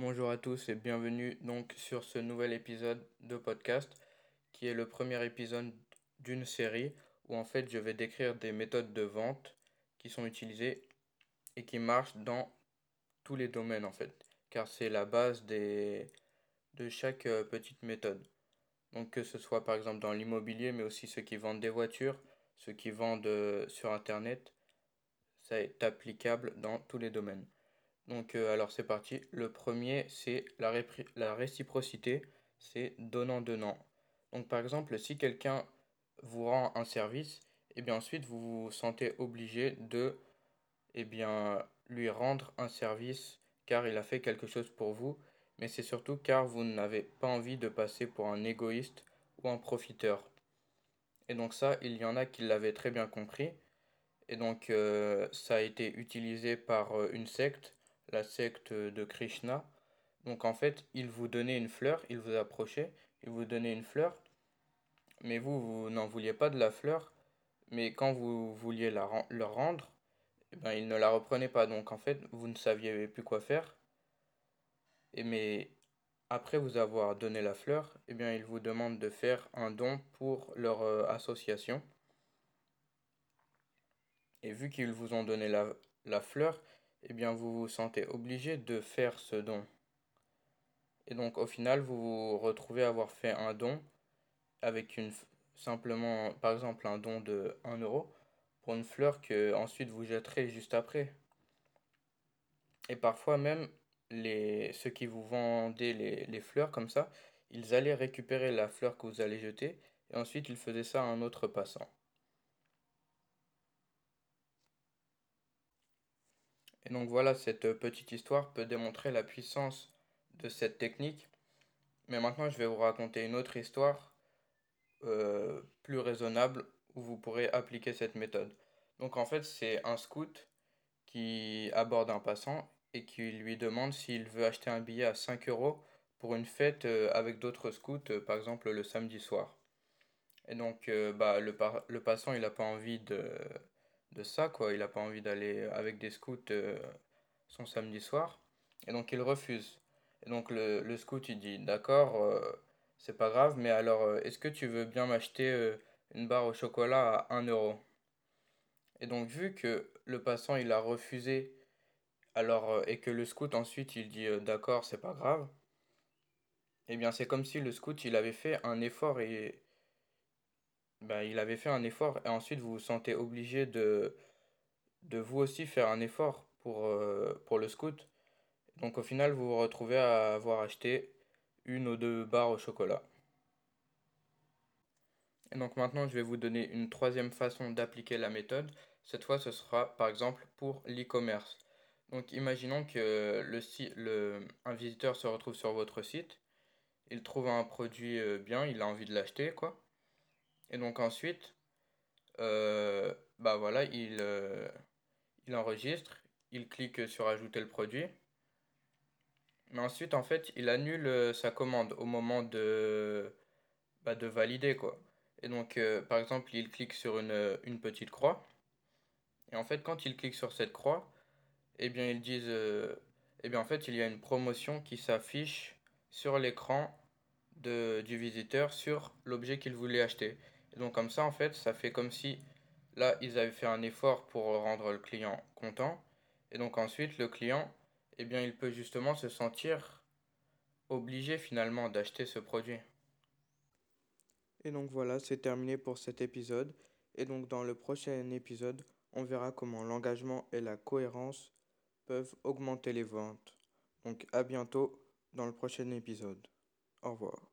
Bonjour à tous et bienvenue donc sur ce nouvel épisode de podcast qui est le premier épisode d'une série où en fait je vais décrire des méthodes de vente qui sont utilisées et qui marchent dans tous les domaines en fait car c'est la base de chaque euh, petite méthode. Donc que ce soit par exemple dans l'immobilier mais aussi ceux qui vendent des voitures, ceux qui vendent euh, sur internet, ça est applicable dans tous les domaines. Donc euh, alors c'est parti. Le premier c'est la, réciprocité, c'est donnant-donnant. Donc par exemple si quelqu'un vous rend un service, et eh bien ensuite vous vous sentez obligé de eh bien, lui rendre un service car il a fait quelque chose pour vous, mais c'est surtout car vous n'avez pas envie de passer pour un égoïste ou un profiteur. Et donc ça, il y en a qui l'avaient très bien compris. Et donc euh, ça a été utilisé par euh, une secte la secte de Krishna. Donc en fait, il vous donnait une fleur, il vous approchait, il vous donnait une fleur, mais vous, vous n'en vouliez pas de la fleur, mais quand vous vouliez la, leur rendre, eh ben, il ne la reprenait pas. Donc en fait, vous ne saviez plus quoi faire. Et mais après vous avoir donné la fleur, eh bien, il vous demande de faire un don pour leur euh, association. Et vu qu'ils vous ont donné la fleur, eh bien vous vous sentez obligé de faire ce don. Et donc au final, vous vous retrouvez avoir fait un don avec une simplement par exemple un don de 1 euro pour une fleur que ensuite vous jetterez juste après. Et parfois même ceux qui vous vendaient les fleurs comme ça, ils allaient récupérer la fleur que vous allez jeter et ensuite ils faisaient ça à un autre passant. Et donc voilà, cette petite histoire peut démontrer la puissance de cette technique. Mais maintenant, je vais vous raconter une autre histoire euh, plus raisonnable où vous pourrez appliquer cette méthode. Donc en fait, c'est un scout qui aborde un passant et qui lui demande s'il veut acheter un billet à 5 euros pour une fête euh, avec d'autres scouts, euh, par exemple le samedi soir. Et donc bah, le passant, il n'a pas envie de de ça, quoi. Il n'a pas envie d'aller avec des scouts euh, son samedi soir. Et donc il refuse. Et donc le, le scout il dit D'accord, euh, c'est pas grave, mais alors euh, est-ce que tu veux bien m'acheter une barre au chocolat à 1 euro? Et donc vu que le passant il a refusé, alors et que le scout ensuite il dit D'accord, c'est pas grave, et eh bien c'est comme si le scout il avait fait un effort et ben, il avait fait un effort et ensuite vous vous sentez obligé de, de vous aussi faire un effort pour, euh, pour le scout. Donc au final, vous vous retrouvez à avoir acheté une ou deux barres au chocolat. Et donc maintenant, je vais vous donner une troisième façon d'appliquer la méthode. Cette fois, ce sera par exemple pour l'e-commerce. Donc imaginons que le, le, un visiteur se retrouve sur votre site, il trouve un produit euh, bien, il a envie de l'acheter, quoi. Et donc ensuite, euh, bah voilà, il, euh, il enregistre, il clique sur ajouter le produit. Mais ensuite, en fait, il annule euh, sa commande au moment de, bah, de valider, quoi. Et donc, par exemple, il clique sur une, une, petite croix. Et en fait, quand il clique sur cette croix, eh bien, ils disent, eh bien, en fait, il y a une promotion qui s'affiche sur l'écran du visiteur sur l'objet qu'il voulait acheter. Donc comme ça, en fait, ça fait comme si là, ils avaient fait un effort pour rendre le client content. Et donc ensuite, le client, eh bien, il peut justement se sentir obligé finalement d'acheter ce produit. Et donc voilà, c'est terminé pour cet épisode. Et donc dans le prochain épisode, on verra comment l'engagement et la cohérence peuvent augmenter les ventes. Donc à bientôt dans le prochain épisode. Au revoir.